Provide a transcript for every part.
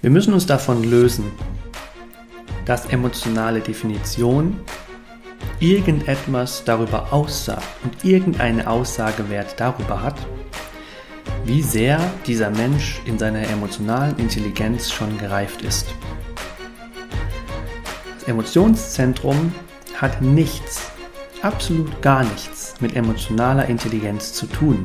Wir müssen uns davon lösen, dass emotionale Definition irgendetwas darüber aussagt und irgendeine Aussagewert darüber hat, wie sehr dieser Mensch in seiner emotionalen Intelligenz schon gereift ist. Das Emotionszentrum hat nichts, absolut gar nichts mit emotionaler Intelligenz zu tun.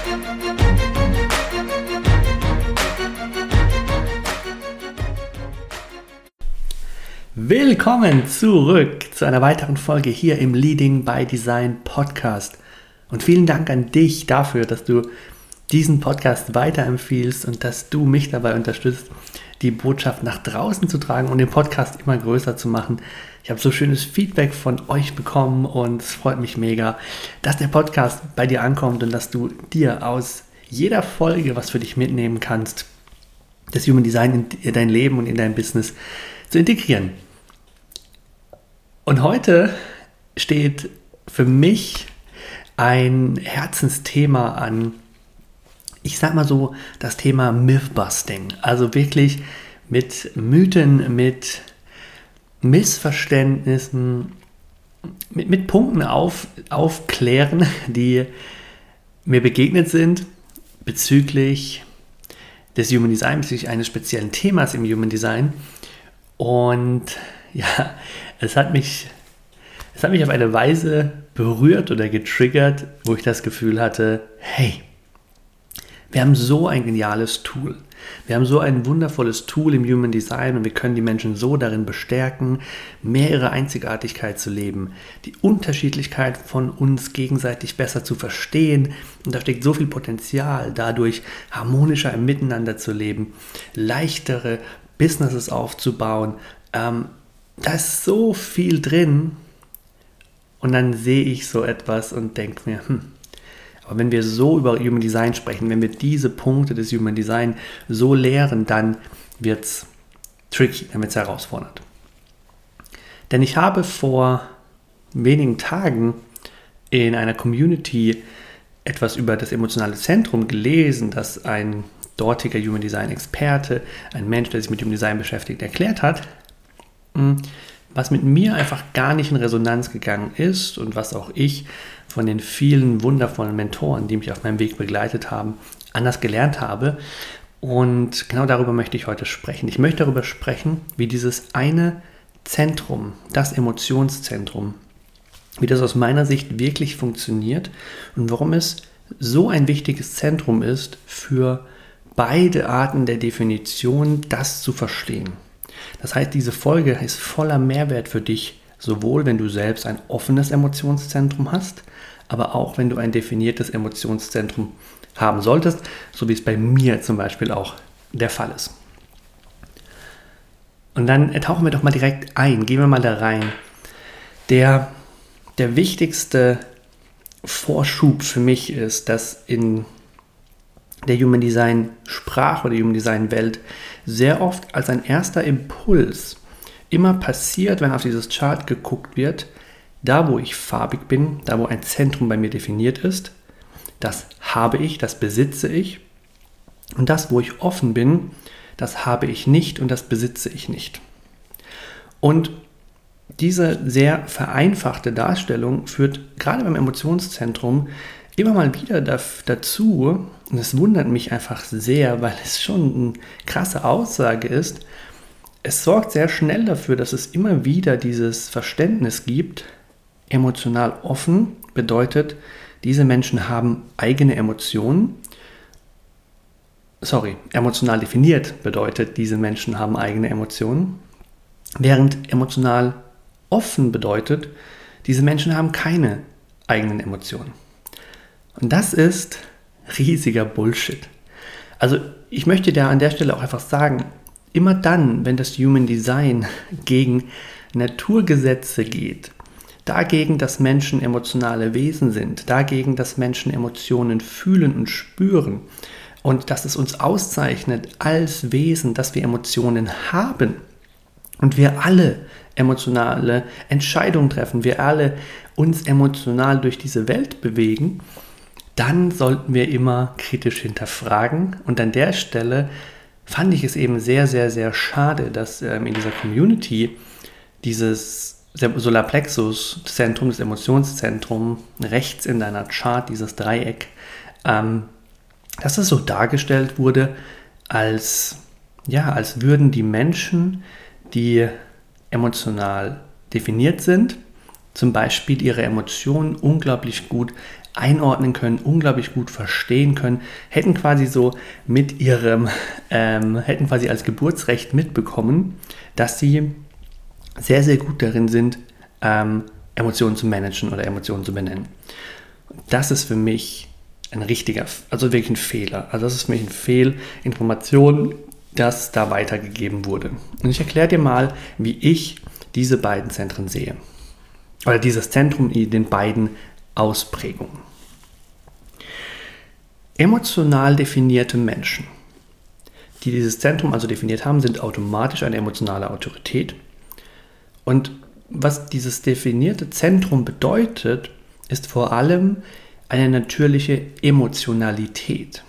Willkommen zurück zu einer weiteren Folge hier im Leading by Design Podcast. Und vielen Dank an dich dafür, dass du diesen Podcast weiterempfiehlst und dass du mich dabei unterstützt, die Botschaft nach draußen zu tragen und den Podcast immer größer zu machen. Ich habe so schönes Feedback von euch bekommen und es freut mich mega, dass der Podcast bei dir ankommt und dass du dir aus jeder Folge was für dich mitnehmen kannst, das Human Design in dein Leben und in dein Business zu integrieren. Und heute steht für mich ein Herzensthema an. Ich sag mal so, das Thema Mythbusting. Also wirklich mit Mythen, mit Missverständnissen, mit, mit Punkten auf, aufklären, die mir begegnet sind bezüglich des Human Design, bezüglich eines speziellen Themas im Human Design. Und ja, es hat mich, es hat mich auf eine Weise berührt oder getriggert, wo ich das Gefühl hatte, hey, wir haben so ein geniales Tool. Wir haben so ein wundervolles Tool im Human Design und wir können die Menschen so darin bestärken, mehr ihre Einzigartigkeit zu leben, die Unterschiedlichkeit von uns gegenseitig besser zu verstehen. Und da steckt so viel Potenzial, dadurch harmonischer im Miteinander zu leben, leichtere Businesses aufzubauen, ähm, da ist so viel drin. Und dann sehe ich so etwas und denke mir, hm, aber wenn wir so über Human Design sprechen, wenn wir diese Punkte des Human Design so lehren, dann wird es tricky, dann wird es herausfordernd. Denn ich habe vor wenigen Tagen in einer Community etwas über das emotionale Zentrum gelesen, das ein dortiger Human Design Experte, ein Mensch, der sich mit Human Design beschäftigt, erklärt hat. Hm, was mit mir einfach gar nicht in Resonanz gegangen ist und was auch ich von den vielen wundervollen Mentoren, die mich auf meinem Weg begleitet haben, anders gelernt habe. Und genau darüber möchte ich heute sprechen. Ich möchte darüber sprechen, wie dieses eine Zentrum, das Emotionszentrum, wie das aus meiner Sicht wirklich funktioniert und warum es so ein wichtiges Zentrum ist für beide Arten der Definition, das zu verstehen. Das heißt, diese Folge ist voller Mehrwert für dich, sowohl wenn du selbst ein offenes Emotionszentrum hast, aber auch wenn du ein definiertes Emotionszentrum haben solltest, so wie es bei mir zum Beispiel auch der Fall ist. Und dann tauchen wir doch mal direkt ein, gehen wir mal da rein. Der, der wichtigste Vorschub für mich ist, dass in der Human Design Sprache oder Human Design Welt sehr oft als ein erster Impuls immer passiert, wenn auf dieses Chart geguckt wird, da wo ich farbig bin, da wo ein Zentrum bei mir definiert ist, das habe ich, das besitze ich. Und das, wo ich offen bin, das habe ich nicht und das besitze ich nicht. Und diese sehr vereinfachte Darstellung führt gerade beim Emotionszentrum immer mal wieder dazu, und es wundert mich einfach sehr, weil es schon eine krasse Aussage ist, es sorgt sehr schnell dafür, dass es immer wieder dieses Verständnis gibt, emotional offen bedeutet, diese Menschen haben eigene Emotionen. Sorry, emotional definiert bedeutet, diese Menschen haben eigene Emotionen. Während emotional offen bedeutet, diese Menschen haben keine eigenen Emotionen. Und das ist riesiger Bullshit. Also ich möchte da an der Stelle auch einfach sagen, immer dann, wenn das Human Design gegen Naturgesetze geht, dagegen, dass Menschen emotionale Wesen sind, dagegen, dass Menschen Emotionen fühlen und spüren und dass es uns auszeichnet als Wesen, dass wir Emotionen haben und wir alle emotionale Entscheidungen treffen, wir alle uns emotional durch diese Welt bewegen, dann sollten wir immer kritisch hinterfragen. Und an der Stelle fand ich es eben sehr, sehr, sehr schade, dass ähm, in dieser Community dieses Solarplexus-Zentrum, das Emotionszentrum, rechts in deiner Chart, dieses Dreieck, ähm, dass es so dargestellt wurde, als, ja, als würden die Menschen, die emotional definiert sind, zum Beispiel ihre Emotionen unglaublich gut einordnen können, unglaublich gut verstehen können, hätten quasi so mit ihrem, ähm, hätten quasi als Geburtsrecht mitbekommen, dass sie sehr, sehr gut darin sind, ähm, Emotionen zu managen oder Emotionen zu benennen. Das ist für mich ein richtiger, also wirklich ein Fehler. Also das ist für mich eine Fehlinformation, das da weitergegeben wurde. Und ich erkläre dir mal, wie ich diese beiden Zentren sehe. Oder dieses Zentrum in den beiden Ausprägungen. Emotional definierte Menschen, die dieses Zentrum also definiert haben, sind automatisch eine emotionale Autorität. Und was dieses definierte Zentrum bedeutet, ist vor allem eine natürliche Emotionalität.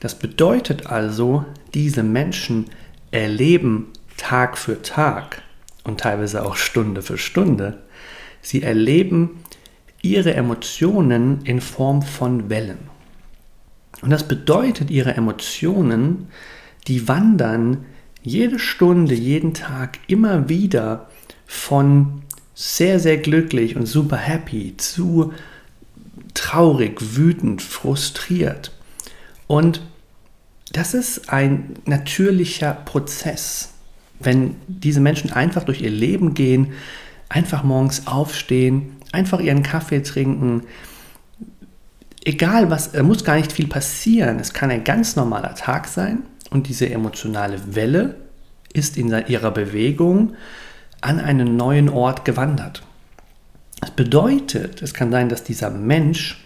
Das bedeutet also, diese Menschen erleben Tag für Tag und teilweise auch Stunde für Stunde, sie erleben ihre Emotionen in Form von Wellen. Und das bedeutet, ihre Emotionen, die wandern jede Stunde, jeden Tag immer wieder von sehr, sehr glücklich und super happy zu traurig, wütend, frustriert. Und das ist ein natürlicher Prozess. Wenn diese Menschen einfach durch ihr Leben gehen, einfach morgens aufstehen, einfach ihren Kaffee trinken, egal was, muss gar nicht viel passieren. Es kann ein ganz normaler Tag sein und diese emotionale Welle ist in ihrer Bewegung an einen neuen Ort gewandert. Das bedeutet, es kann sein, dass dieser Mensch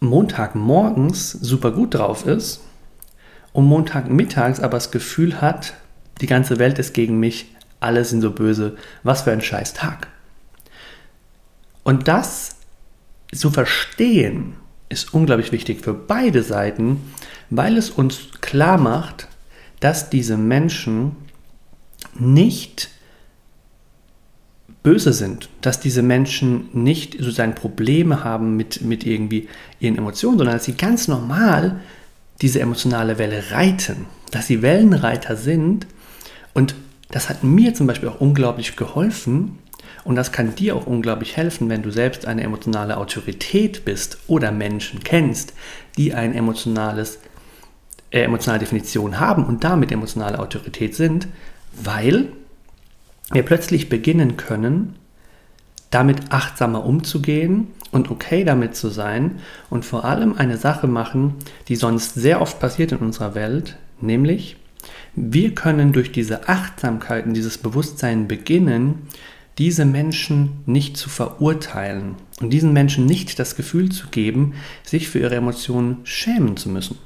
Montagmorgens super gut drauf ist und Montagmittags aber das Gefühl hat, die ganze Welt ist gegen mich, alle sind so böse, was für ein scheiß Tag. Und das zu verstehen ist unglaublich wichtig für beide Seiten, weil es uns klar macht, dass diese Menschen nicht böse sind, dass diese Menschen nicht sozusagen Probleme haben mit, mit irgendwie ihren Emotionen, sondern dass sie ganz normal diese emotionale Welle reiten, dass sie Wellenreiter sind. Und das hat mir zum Beispiel auch unglaublich geholfen und das kann dir auch unglaublich helfen, wenn du selbst eine emotionale Autorität bist oder Menschen kennst, die ein emotionales, äh, emotionale Definition haben und damit emotionale Autorität sind, weil wir plötzlich beginnen können, damit achtsamer umzugehen und okay damit zu sein und vor allem eine Sache machen, die sonst sehr oft passiert in unserer Welt, nämlich wir können durch diese Achtsamkeit und dieses Bewusstsein beginnen, diese Menschen nicht zu verurteilen und diesen Menschen nicht das Gefühl zu geben, sich für ihre Emotionen schämen zu müssen.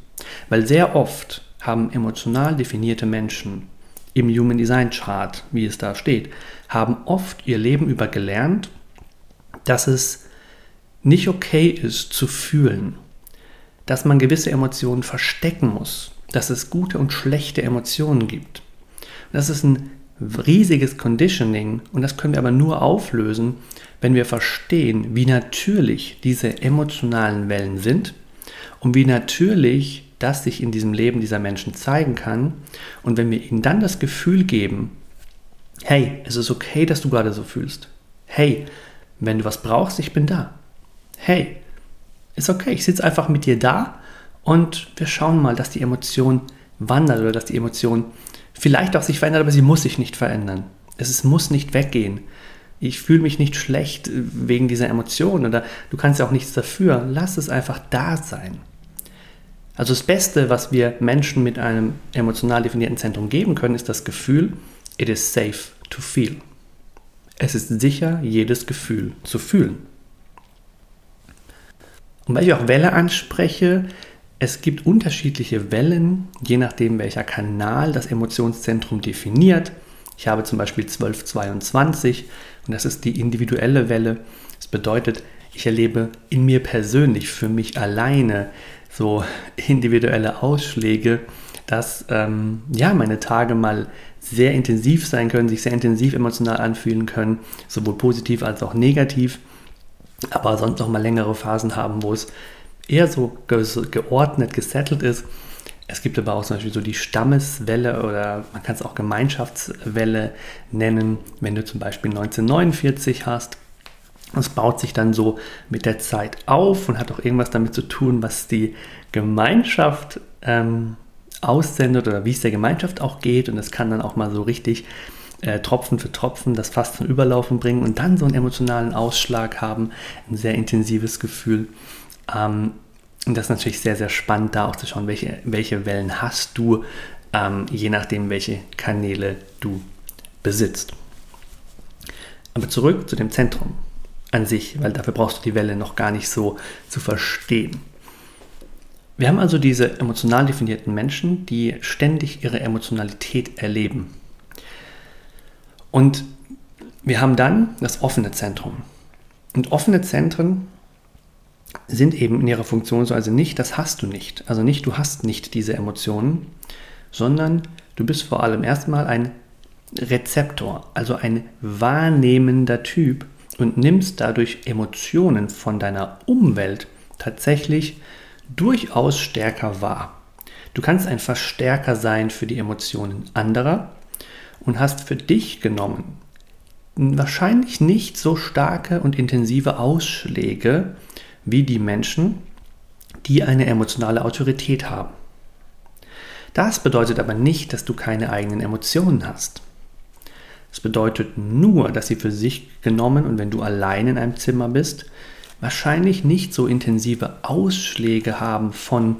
Weil sehr oft haben emotional definierte Menschen im Human Design Chart, wie es da steht, haben oft ihr Leben über gelernt, dass es nicht okay ist zu fühlen, dass man gewisse Emotionen verstecken muss, dass es gute und schlechte Emotionen gibt. das ist ein riesiges Conditioning und das können wir aber nur auflösen, wenn wir verstehen, wie natürlich diese emotionalen Wellen sind und wie natürlich das sich in diesem Leben dieser Menschen zeigen kann und wenn wir ihnen dann das Gefühl geben, hey, es ist okay, dass du gerade so fühlst. Hey, wenn du was brauchst, ich bin da. Hey, ist okay, ich sitze einfach mit dir da und wir schauen mal, dass die Emotion wandert oder dass die Emotion vielleicht auch sich verändert, aber sie muss sich nicht verändern. Es muss nicht weggehen. Ich fühle mich nicht schlecht wegen dieser Emotion oder du kannst ja auch nichts dafür. Lass es einfach da sein. Also das Beste, was wir Menschen mit einem emotional definierten Zentrum geben können, ist das Gefühl, it is safe to feel. Es ist sicher, jedes Gefühl zu fühlen. Und weil ich auch Welle anspreche, es gibt unterschiedliche Wellen, je nachdem welcher Kanal das Emotionszentrum definiert. Ich habe zum Beispiel 1222 und das ist die individuelle Welle. Das bedeutet, ich erlebe in mir persönlich, für mich alleine, so individuelle Ausschläge, dass ähm, ja meine Tage mal sehr intensiv sein können, sich sehr intensiv emotional anfühlen können, sowohl positiv als auch negativ, aber sonst noch mal längere Phasen haben, wo es eher so geordnet, gesettelt ist. Es gibt aber auch zum Beispiel so die Stammeswelle oder man kann es auch Gemeinschaftswelle nennen, wenn du zum Beispiel 1949 hast. Es baut sich dann so mit der Zeit auf und hat auch irgendwas damit zu tun, was die Gemeinschaft ähm, aussendet oder wie es der Gemeinschaft auch geht. Und es kann dann auch mal so richtig äh, Tropfen für Tropfen das fast zum Überlaufen bringen und dann so einen emotionalen Ausschlag haben, ein sehr intensives Gefühl. Ähm, und das ist natürlich sehr, sehr spannend, da auch zu schauen, welche, welche Wellen hast du, ähm, je nachdem, welche Kanäle du besitzt. Aber zurück zu dem Zentrum an sich, weil dafür brauchst du die Welle noch gar nicht so zu verstehen. Wir haben also diese emotional definierten Menschen, die ständig ihre Emotionalität erleben. Und wir haben dann das offene Zentrum. Und offene Zentren sind eben in ihrer Funktion so, also nicht, das hast du nicht. Also nicht, du hast nicht diese Emotionen, sondern du bist vor allem erstmal ein Rezeptor, also ein wahrnehmender Typ und nimmst dadurch Emotionen von deiner Umwelt tatsächlich durchaus stärker wahr. Du kannst ein Verstärker sein für die Emotionen anderer und hast für dich genommen wahrscheinlich nicht so starke und intensive Ausschläge wie die Menschen, die eine emotionale Autorität haben. Das bedeutet aber nicht, dass du keine eigenen Emotionen hast. Es bedeutet nur, dass sie für sich genommen und wenn du allein in einem Zimmer bist, wahrscheinlich nicht so intensive Ausschläge haben von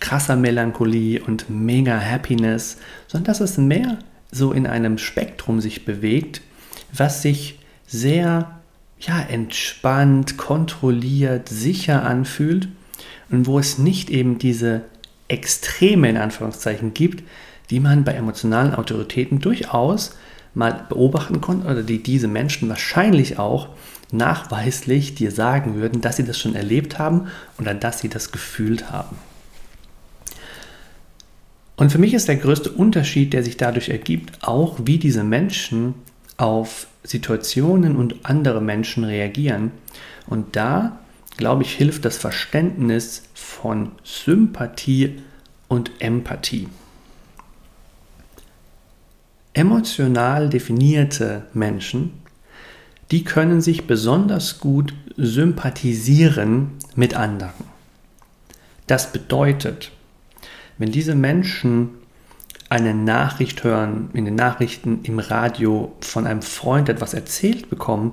krasser Melancholie und mega Happiness, sondern dass es mehr so in einem Spektrum sich bewegt, was sich sehr ja, entspannt, kontrolliert, sicher anfühlt und wo es nicht eben diese Extreme in Anführungszeichen gibt, die man bei emotionalen Autoritäten durchaus mal beobachten konnte oder die diese Menschen wahrscheinlich auch nachweislich dir sagen würden, dass sie das schon erlebt haben oder dass sie das gefühlt haben. Und für mich ist der größte Unterschied, der sich dadurch ergibt, auch wie diese Menschen auf Situationen und andere Menschen reagieren. Und da, glaube ich, hilft das Verständnis von Sympathie und Empathie. Emotional definierte Menschen, die können sich besonders gut sympathisieren mit anderen. Das bedeutet, wenn diese Menschen eine Nachricht hören, in den Nachrichten im Radio von einem Freund etwas erzählt bekommen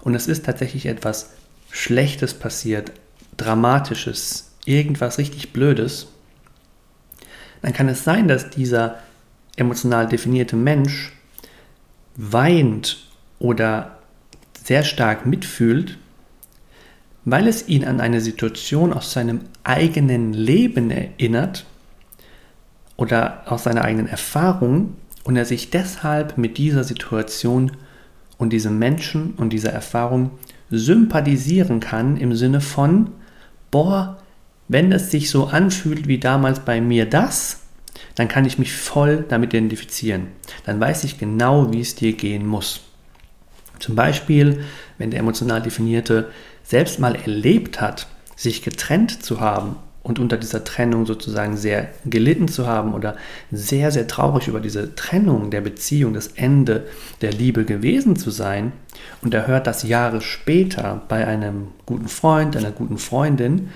und es ist tatsächlich etwas Schlechtes passiert, Dramatisches, irgendwas richtig Blödes, dann kann es sein, dass dieser emotional definierte Mensch weint oder sehr stark mitfühlt, weil es ihn an eine Situation aus seinem eigenen Leben erinnert oder aus seiner eigenen Erfahrung und er sich deshalb mit dieser Situation und diesem Menschen und dieser Erfahrung sympathisieren kann im Sinne von, boah, wenn es sich so anfühlt wie damals bei mir das, dann kann ich mich voll damit identifizieren. Dann weiß ich genau, wie es dir gehen muss. Zum Beispiel, wenn der emotional Definierte selbst mal erlebt hat, sich getrennt zu haben und unter dieser Trennung sozusagen sehr gelitten zu haben oder sehr, sehr traurig über diese Trennung der Beziehung, das Ende der Liebe gewesen zu sein und er hört das Jahre später bei einem guten Freund, einer guten Freundin,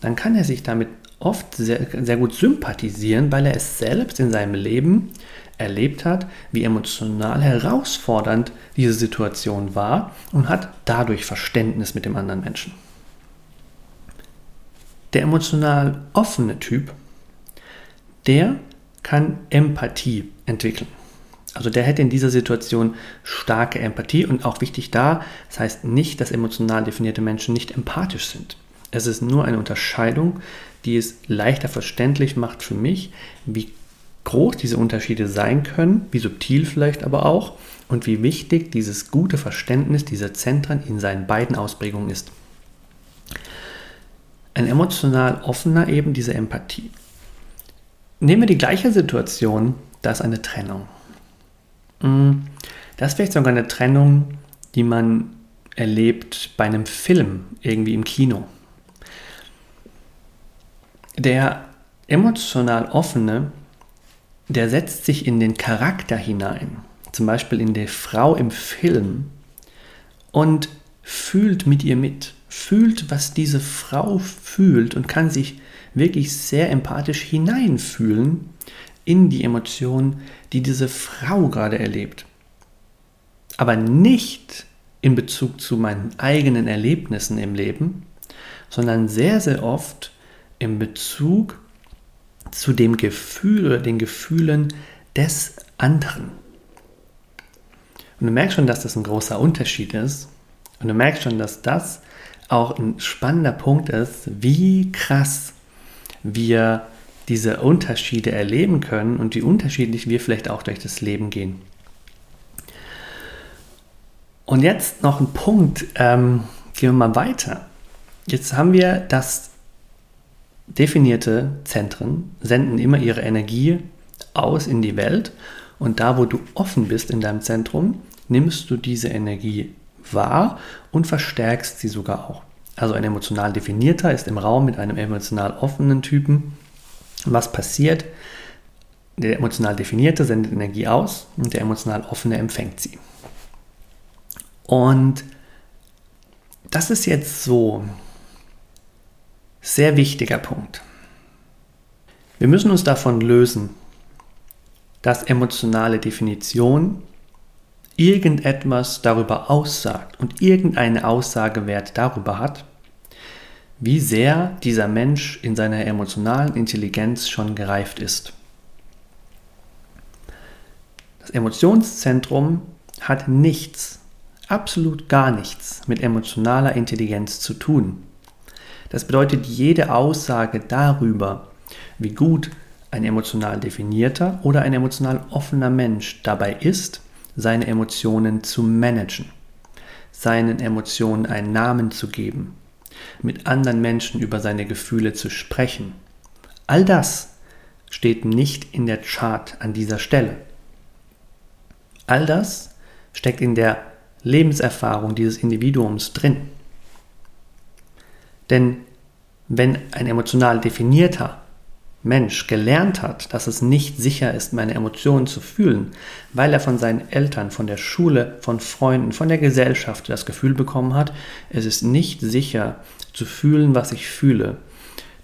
dann kann er sich damit oft sehr, sehr gut sympathisieren, weil er es selbst in seinem Leben erlebt hat, wie emotional herausfordernd diese Situation war und hat dadurch Verständnis mit dem anderen Menschen. Der emotional offene Typ, der kann Empathie entwickeln. Also der hätte in dieser Situation starke Empathie und auch wichtig da, das heißt nicht, dass emotional definierte Menschen nicht empathisch sind. Es ist nur eine Unterscheidung, die es leichter verständlich macht für mich, wie groß diese Unterschiede sein können, wie subtil vielleicht aber auch und wie wichtig dieses gute Verständnis dieser Zentren in seinen beiden Ausprägungen ist. Ein emotional offener eben diese Empathie. Nehmen wir die gleiche Situation, da ist eine Trennung. Hm, das ist vielleicht sogar eine Trennung, die man erlebt bei einem Film, irgendwie im Kino. Der emotional offene, der setzt sich in den Charakter hinein, zum Beispiel in die Frau im Film und fühlt mit ihr mit, fühlt, was diese Frau fühlt und kann sich wirklich sehr empathisch hineinfühlen in die Emotionen, die diese Frau gerade erlebt. Aber nicht in Bezug zu meinen eigenen Erlebnissen im Leben, sondern sehr, sehr oft in Bezug zu dem Gefühl oder den Gefühlen des anderen. Und du merkst schon, dass das ein großer Unterschied ist. Und du merkst schon, dass das auch ein spannender Punkt ist, wie krass wir diese Unterschiede erleben können und wie unterschiedlich wir vielleicht auch durch das Leben gehen. Und jetzt noch ein Punkt, ähm, gehen wir mal weiter. Jetzt haben wir das definierte Zentren senden immer ihre Energie aus in die Welt und da, wo du offen bist in deinem Zentrum, nimmst du diese Energie wahr und verstärkst sie sogar auch. Also ein emotional definierter ist im Raum mit einem emotional offenen Typen. Was passiert? Der emotional definierte sendet Energie aus und der emotional offene empfängt sie. Und das ist jetzt so sehr wichtiger Punkt. Wir müssen uns davon lösen, dass emotionale Definition irgendetwas darüber aussagt und irgendeine Aussagewert darüber hat, wie sehr dieser Mensch in seiner emotionalen Intelligenz schon gereift ist. Das Emotionszentrum hat nichts, absolut gar nichts mit emotionaler Intelligenz zu tun. Das bedeutet, jede Aussage darüber, wie gut ein emotional definierter oder ein emotional offener Mensch dabei ist, seine Emotionen zu managen, seinen Emotionen einen Namen zu geben, mit anderen Menschen über seine Gefühle zu sprechen. All das steht nicht in der Chart an dieser Stelle. All das steckt in der Lebenserfahrung dieses Individuums drin. Denn wenn ein emotional definierter Mensch gelernt hat, dass es nicht sicher ist, meine Emotionen zu fühlen, weil er von seinen Eltern, von der Schule, von Freunden, von der Gesellschaft das Gefühl bekommen hat, es ist nicht sicher zu fühlen, was ich fühle,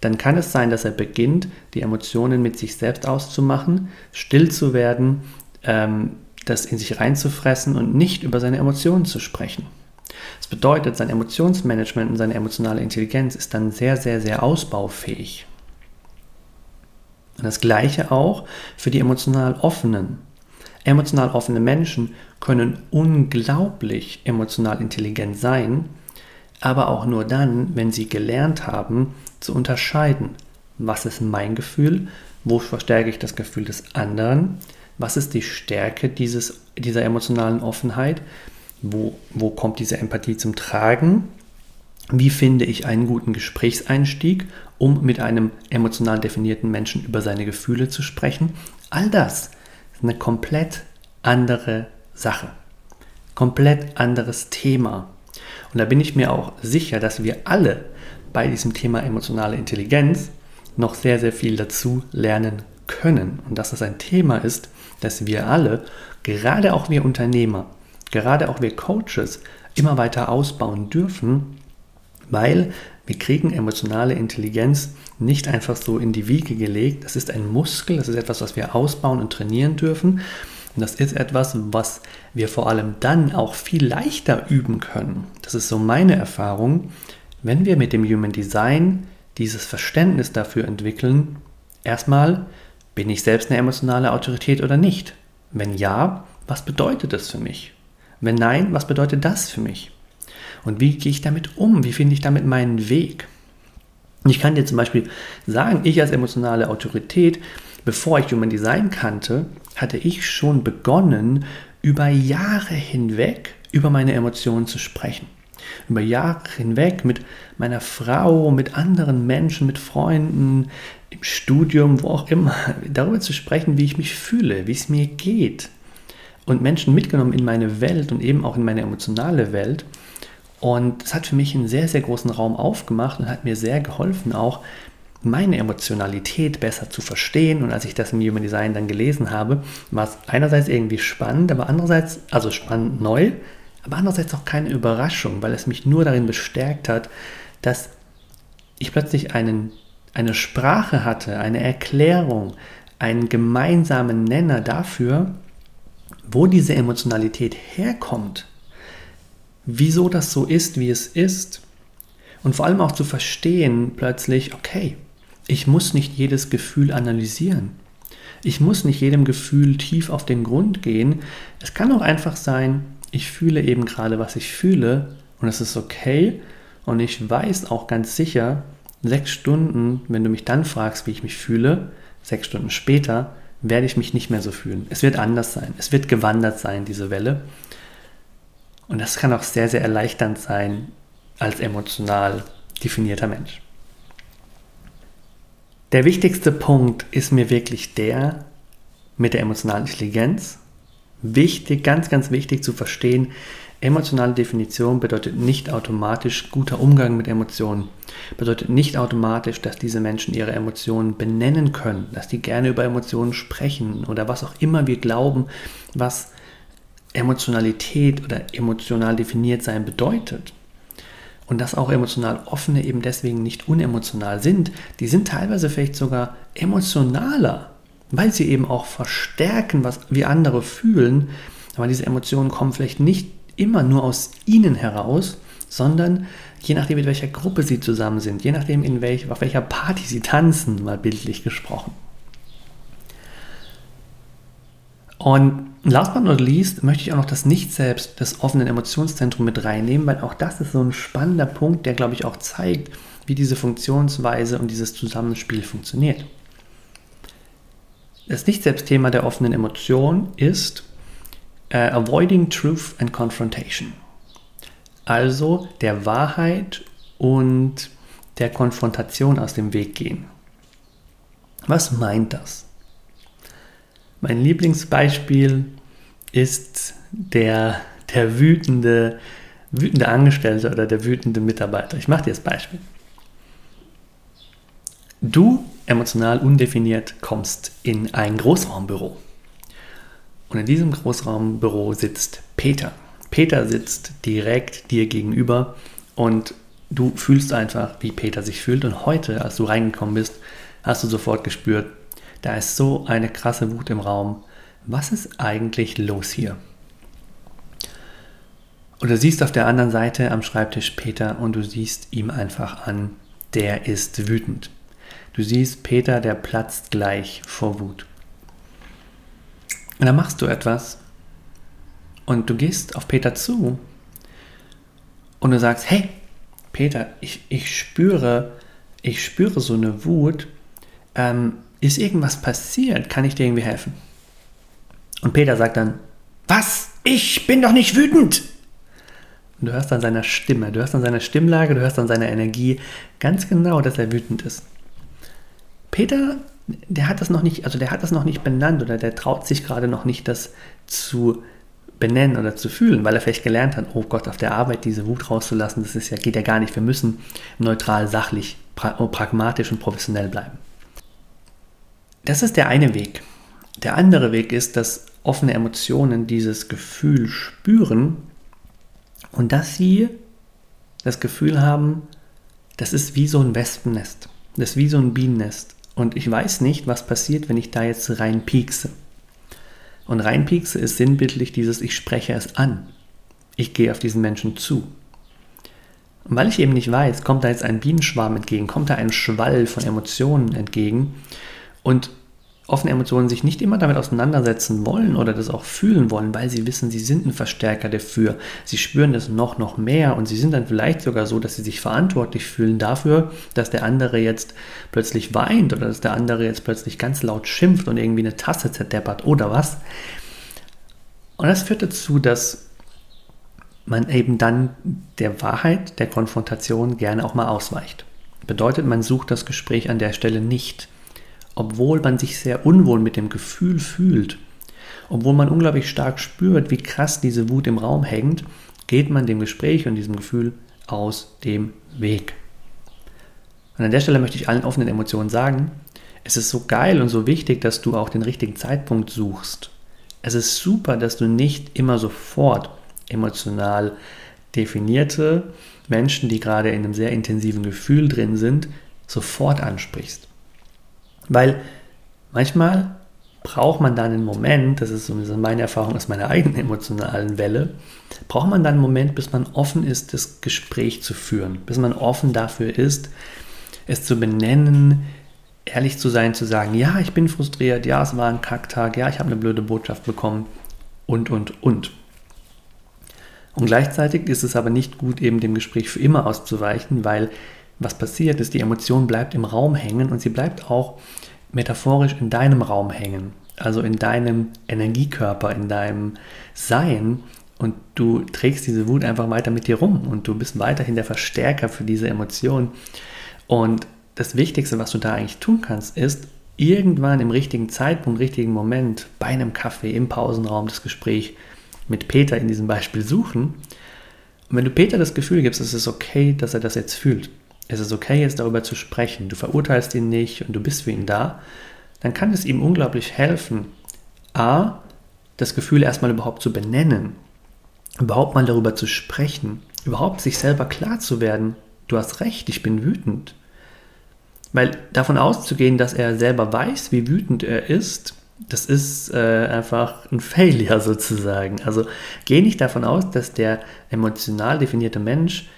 dann kann es sein, dass er beginnt, die Emotionen mit sich selbst auszumachen, still zu werden, ähm, das in sich reinzufressen und nicht über seine Emotionen zu sprechen. Das bedeutet, sein Emotionsmanagement und seine emotionale Intelligenz ist dann sehr, sehr, sehr ausbaufähig. Und das gleiche auch für die emotional offenen. Emotional offene Menschen können unglaublich emotional intelligent sein, aber auch nur dann, wenn sie gelernt haben zu unterscheiden, was ist mein Gefühl, wo verstärke ich das Gefühl des anderen, was ist die Stärke dieses, dieser emotionalen Offenheit, wo, wo kommt diese Empathie zum Tragen, wie finde ich einen guten Gesprächseinstieg, um mit einem emotional definierten Menschen über seine Gefühle zu sprechen. All das ist eine komplett andere Sache, komplett anderes Thema. Und da bin ich mir auch sicher, dass wir alle bei diesem Thema emotionale Intelligenz noch sehr, sehr viel dazu lernen können. Und dass das ein Thema ist, das wir alle, gerade auch wir Unternehmer, gerade auch wir Coaches, immer weiter ausbauen dürfen, weil wir kriegen emotionale Intelligenz nicht einfach so in die Wiege gelegt. Das ist ein Muskel, das ist etwas, was wir ausbauen und trainieren dürfen. Und das ist etwas, was wir vor allem dann auch viel leichter üben können. Das ist so meine Erfahrung, wenn wir mit dem Human Design dieses Verständnis dafür entwickeln, erstmal, bin ich selbst eine emotionale Autorität oder nicht? Wenn ja, was bedeutet das für mich? Wenn nein, was bedeutet das für mich? Und wie gehe ich damit um? Wie finde ich damit meinen Weg? ich kann dir zum Beispiel sagen, ich als emotionale Autorität, bevor ich Human Design kannte, hatte ich schon begonnen, über Jahre hinweg über meine Emotionen zu sprechen. Über Jahre hinweg mit meiner Frau, mit anderen Menschen, mit Freunden, im Studium, wo auch immer, darüber zu sprechen, wie ich mich fühle, wie es mir geht. Und Menschen mitgenommen in meine Welt und eben auch in meine emotionale Welt. Und es hat für mich einen sehr, sehr großen Raum aufgemacht und hat mir sehr geholfen, auch meine Emotionalität besser zu verstehen. Und als ich das im Human Design dann gelesen habe, war es einerseits irgendwie spannend, aber andererseits, also spannend neu, aber andererseits auch keine Überraschung, weil es mich nur darin bestärkt hat, dass ich plötzlich einen, eine Sprache hatte, eine Erklärung, einen gemeinsamen Nenner dafür, wo diese Emotionalität herkommt, wieso das so ist, wie es ist. Und vor allem auch zu verstehen plötzlich, okay, ich muss nicht jedes Gefühl analysieren. Ich muss nicht jedem Gefühl tief auf den Grund gehen. Es kann auch einfach sein, ich fühle eben gerade, was ich fühle und es ist okay. Und ich weiß auch ganz sicher, sechs Stunden, wenn du mich dann fragst, wie ich mich fühle, sechs Stunden später, werde ich mich nicht mehr so fühlen. Es wird anders sein. Es wird gewandert sein, diese Welle. Und das kann auch sehr, sehr erleichternd sein als emotional definierter Mensch. Der wichtigste Punkt ist mir wirklich der mit der emotionalen Intelligenz. Wichtig, ganz, ganz wichtig zu verstehen, emotionale Definition bedeutet nicht automatisch guter Umgang mit Emotionen. Bedeutet nicht automatisch, dass diese Menschen ihre Emotionen benennen können, dass die gerne über Emotionen sprechen oder was auch immer wir glauben, was Emotionalität oder emotional definiert sein bedeutet und dass auch emotional offene eben deswegen nicht unemotional sind, die sind teilweise vielleicht sogar emotionaler, weil sie eben auch verstärken, was wir andere fühlen. Aber diese Emotionen kommen vielleicht nicht immer nur aus ihnen heraus, sondern je nachdem, mit welcher Gruppe sie zusammen sind, je nachdem, in welch, auf welcher Party sie tanzen, mal bildlich gesprochen. Und last but not least möchte ich auch noch das Nicht-Selbst des offenen Emotionszentrums mit reinnehmen, weil auch das ist so ein spannender Punkt, der, glaube ich, auch zeigt, wie diese Funktionsweise und dieses Zusammenspiel funktioniert. Das Nicht-Selbst-Thema der offenen Emotion ist äh, Avoiding Truth and Confrontation. Also der Wahrheit und der Konfrontation aus dem Weg gehen. Was meint das? Mein Lieblingsbeispiel ist der, der wütende, wütende Angestellte oder der wütende Mitarbeiter. Ich mache dir das Beispiel. Du, emotional undefiniert, kommst in ein Großraumbüro. Und in diesem Großraumbüro sitzt Peter. Peter sitzt direkt dir gegenüber und du fühlst einfach, wie Peter sich fühlt. Und heute, als du reingekommen bist, hast du sofort gespürt, da ist so eine krasse Wut im Raum. Was ist eigentlich los hier? Und du siehst auf der anderen Seite am Schreibtisch Peter und du siehst ihm einfach an, der ist wütend. Du siehst Peter, der platzt gleich vor Wut. Und dann machst du etwas und du gehst auf Peter zu und du sagst, hey, Peter, ich, ich spüre, ich spüre so eine Wut. Ähm, ist irgendwas passiert? Kann ich dir irgendwie helfen? Und Peter sagt dann, was? Ich bin doch nicht wütend! Und du hörst an seiner Stimme, du hörst an seiner Stimmlage, du hörst an seiner Energie ganz genau, dass er wütend ist. Peter, der hat das noch nicht, also der hat das noch nicht benannt oder der traut sich gerade noch nicht, das zu benennen oder zu fühlen, weil er vielleicht gelernt hat, oh Gott, auf der Arbeit diese Wut rauszulassen, das ist ja, geht ja gar nicht. Wir müssen neutral, sachlich, pra pragmatisch und professionell bleiben. Das ist der eine Weg. Der andere Weg ist, dass offene Emotionen dieses Gefühl spüren und dass sie das Gefühl haben, das ist wie so ein Wespennest, das ist wie so ein Bienennest. Und ich weiß nicht, was passiert, wenn ich da jetzt reinpiekse. Und reinpiekse ist sinnbildlich dieses, ich spreche es an. Ich gehe auf diesen Menschen zu. Und weil ich eben nicht weiß, kommt da jetzt ein Bienenschwarm entgegen, kommt da ein Schwall von Emotionen entgegen und offene Emotionen sich nicht immer damit auseinandersetzen wollen oder das auch fühlen wollen, weil sie wissen, sie sind ein Verstärker dafür. Sie spüren das noch, noch mehr und sie sind dann vielleicht sogar so, dass sie sich verantwortlich fühlen dafür, dass der andere jetzt plötzlich weint oder dass der andere jetzt plötzlich ganz laut schimpft und irgendwie eine Tasse zerdeppert oder was. Und das führt dazu, dass man eben dann der Wahrheit, der Konfrontation gerne auch mal ausweicht. Bedeutet, man sucht das Gespräch an der Stelle nicht obwohl man sich sehr unwohl mit dem Gefühl fühlt, obwohl man unglaublich stark spürt, wie krass diese Wut im Raum hängt, geht man dem Gespräch und diesem Gefühl aus dem Weg. Und an der Stelle möchte ich allen offenen Emotionen sagen, es ist so geil und so wichtig, dass du auch den richtigen Zeitpunkt suchst. Es ist super, dass du nicht immer sofort emotional definierte Menschen, die gerade in einem sehr intensiven Gefühl drin sind, sofort ansprichst. Weil manchmal braucht man dann einen Moment, das ist so meine Erfahrung aus meiner eigenen emotionalen Welle, braucht man dann einen Moment, bis man offen ist, das Gespräch zu führen, bis man offen dafür ist, es zu benennen, ehrlich zu sein, zu sagen, ja, ich bin frustriert, ja, es war ein Kacktag, ja, ich habe eine blöde Botschaft bekommen und, und, und. Und gleichzeitig ist es aber nicht gut, eben dem Gespräch für immer auszuweichen, weil was passiert ist, die Emotion bleibt im Raum hängen und sie bleibt auch metaphorisch in deinem Raum hängen, also in deinem Energiekörper, in deinem Sein und du trägst diese Wut einfach weiter mit dir rum und du bist weiterhin der Verstärker für diese Emotion. Und das Wichtigste, was du da eigentlich tun kannst, ist irgendwann im richtigen Zeitpunkt, richtigen Moment bei einem Kaffee im Pausenraum das Gespräch mit Peter in diesem Beispiel suchen. Und wenn du Peter das Gefühl gibst, es ist okay, dass er das jetzt fühlt, es ist okay, jetzt darüber zu sprechen, du verurteilst ihn nicht und du bist für ihn da, dann kann es ihm unglaublich helfen, a, das Gefühl erstmal überhaupt zu benennen, überhaupt mal darüber zu sprechen, überhaupt sich selber klar zu werden, du hast recht, ich bin wütend. Weil davon auszugehen, dass er selber weiß, wie wütend er ist, das ist äh, einfach ein Failure sozusagen. Also geh nicht davon aus, dass der emotional definierte Mensch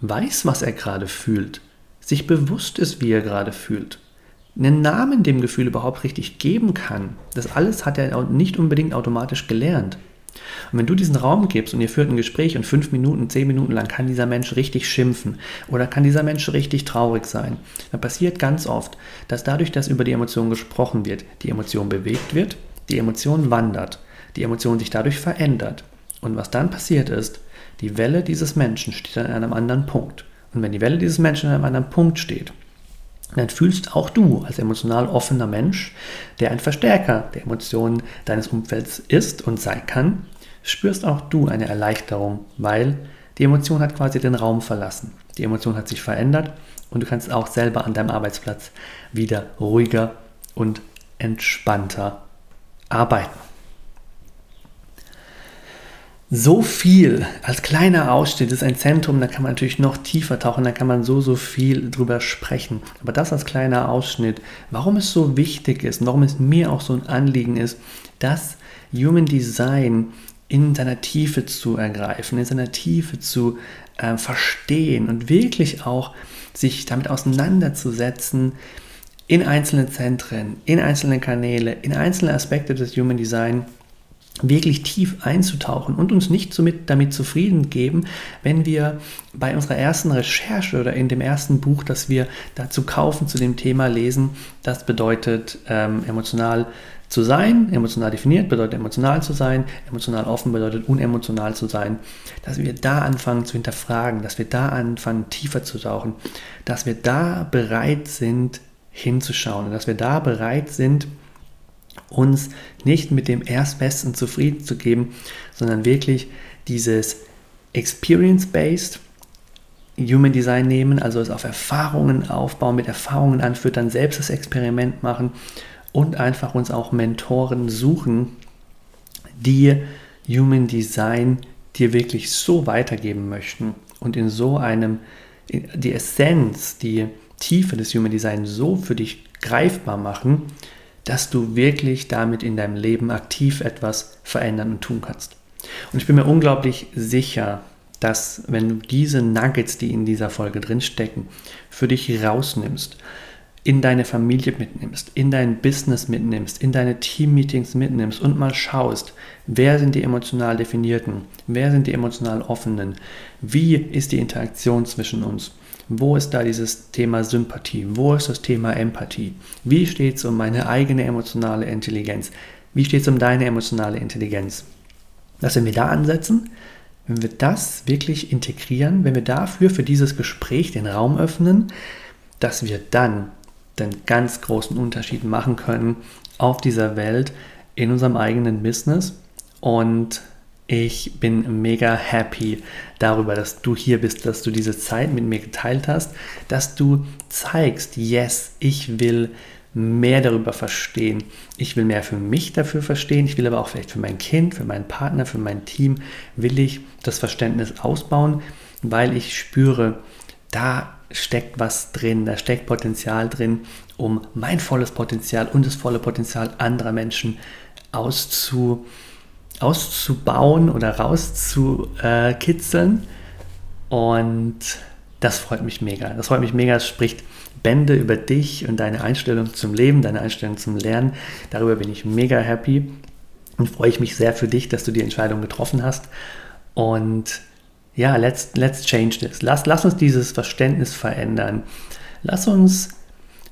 weiß, was er gerade fühlt, sich bewusst ist, wie er gerade fühlt, einen Namen dem Gefühl überhaupt richtig geben kann. Das alles hat er nicht unbedingt automatisch gelernt. Und wenn du diesen Raum gibst und ihr führt ein Gespräch und fünf Minuten, zehn Minuten lang kann dieser Mensch richtig schimpfen oder kann dieser Mensch richtig traurig sein, dann passiert ganz oft, dass dadurch, dass über die Emotion gesprochen wird, die Emotion bewegt wird, die Emotion wandert, die Emotion sich dadurch verändert. Und was dann passiert ist, die Welle dieses Menschen steht an einem anderen Punkt. Und wenn die Welle dieses Menschen an einem anderen Punkt steht, dann fühlst auch du als emotional offener Mensch, der ein Verstärker der Emotionen deines Umfelds ist und sein kann, spürst auch du eine Erleichterung, weil die Emotion hat quasi den Raum verlassen. Die Emotion hat sich verändert und du kannst auch selber an deinem Arbeitsplatz wieder ruhiger und entspannter arbeiten. So viel als kleiner Ausschnitt ist ein Zentrum, da kann man natürlich noch tiefer tauchen, da kann man so, so viel drüber sprechen. Aber das als kleiner Ausschnitt, warum es so wichtig ist und warum es mir auch so ein Anliegen ist, dass Human Design in seiner Tiefe zu ergreifen, in seiner Tiefe zu äh, verstehen und wirklich auch sich damit auseinanderzusetzen in einzelnen Zentren, in einzelne Kanäle, in einzelne Aspekte des Human Design wirklich tief einzutauchen und uns nicht somit damit zufrieden geben, wenn wir bei unserer ersten Recherche oder in dem ersten Buch, das wir dazu kaufen, zu dem Thema lesen, das bedeutet ähm, emotional zu sein, emotional definiert bedeutet emotional zu sein, emotional offen bedeutet unemotional zu sein, dass wir da anfangen zu hinterfragen, dass wir da anfangen tiefer zu tauchen, dass wir da bereit sind hinzuschauen dass wir da bereit sind, uns nicht mit dem Erstbesten zufrieden zu geben, sondern wirklich dieses Experience-Based Human Design nehmen, also es auf Erfahrungen aufbauen, mit Erfahrungen anführt, dann selbst das Experiment machen und einfach uns auch Mentoren suchen, die Human Design dir wirklich so weitergeben möchten und in so einem, die Essenz, die Tiefe des Human Design so für dich greifbar machen, dass du wirklich damit in deinem Leben aktiv etwas verändern und tun kannst. Und ich bin mir unglaublich sicher, dass wenn du diese Nuggets, die in dieser Folge drin stecken, für dich rausnimmst, in deine Familie mitnimmst, in dein Business mitnimmst, in deine Teammeetings mitnimmst und mal schaust, wer sind die emotional definierten, wer sind die emotional offenen, wie ist die Interaktion zwischen uns, wo ist da dieses Thema Sympathie? Wo ist das Thema Empathie? Wie steht es um meine eigene emotionale Intelligenz? Wie steht es um deine emotionale Intelligenz? Dass wenn wir da ansetzen, wenn wir das wirklich integrieren, wenn wir dafür für dieses Gespräch den Raum öffnen, dass wir dann den ganz großen Unterschied machen können auf dieser Welt in unserem eigenen Business und ich bin mega happy darüber, dass du hier bist, dass du diese Zeit mit mir geteilt hast, dass du zeigst, yes, ich will mehr darüber verstehen. Ich will mehr für mich dafür verstehen. Ich will aber auch vielleicht für mein Kind, für meinen Partner, für mein Team, will ich das Verständnis ausbauen, weil ich spüre, da steckt was drin, da steckt Potenzial drin, um mein volles Potenzial und das volle Potenzial anderer Menschen auszuprobieren auszubauen oder rauszukitzeln. Und das freut mich mega. Das freut mich mega. Es spricht Bände über dich und deine Einstellung zum Leben, deine Einstellung zum Lernen. Darüber bin ich mega happy und freue ich mich sehr für dich, dass du die Entscheidung getroffen hast. Und ja, let's, let's change this. Lass, lass uns dieses Verständnis verändern. Lass uns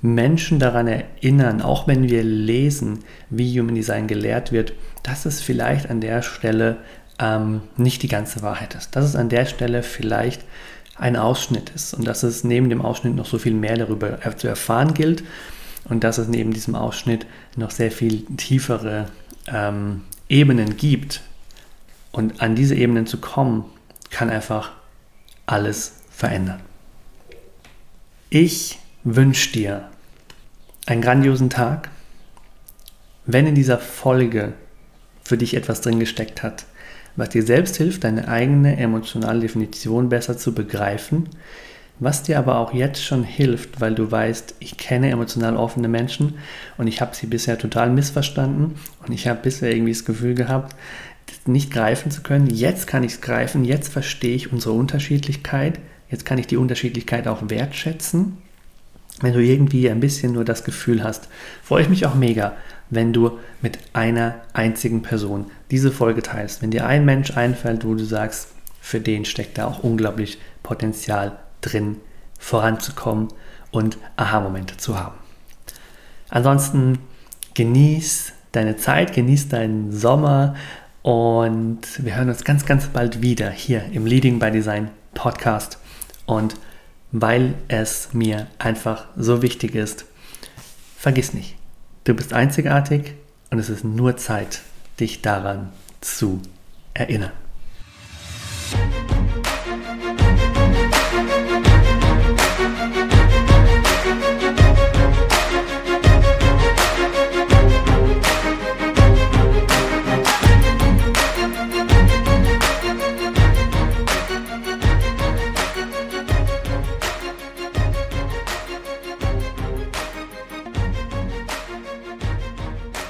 Menschen daran erinnern, auch wenn wir lesen, wie Human Design gelehrt wird, dass es vielleicht an der Stelle ähm, nicht die ganze Wahrheit ist. Dass es an der Stelle vielleicht ein Ausschnitt ist und dass es neben dem Ausschnitt noch so viel mehr darüber zu erfahren gilt und dass es neben diesem Ausschnitt noch sehr viel tiefere ähm, Ebenen gibt. Und an diese Ebenen zu kommen, kann einfach alles verändern. Ich wünsche dir einen grandiosen Tag. Wenn in dieser Folge für dich etwas drin gesteckt hat, was dir selbst hilft, deine eigene emotionale Definition besser zu begreifen, was dir aber auch jetzt schon hilft, weil du weißt, ich kenne emotional offene Menschen und ich habe sie bisher total missverstanden und ich habe bisher irgendwie das Gefühl gehabt, nicht greifen zu können. Jetzt kann ich es greifen, jetzt verstehe ich unsere Unterschiedlichkeit, jetzt kann ich die Unterschiedlichkeit auch wertschätzen wenn du irgendwie ein bisschen nur das Gefühl hast, freue ich mich auch mega, wenn du mit einer einzigen Person diese Folge teilst. Wenn dir ein Mensch einfällt, wo du sagst, für den steckt da auch unglaublich Potenzial drin, voranzukommen und Aha-Momente zu haben. Ansonsten genieß deine Zeit, genieß deinen Sommer und wir hören uns ganz, ganz bald wieder hier im Leading by Design Podcast. Und weil es mir einfach so wichtig ist. Vergiss nicht, du bist einzigartig und es ist nur Zeit, dich daran zu erinnern.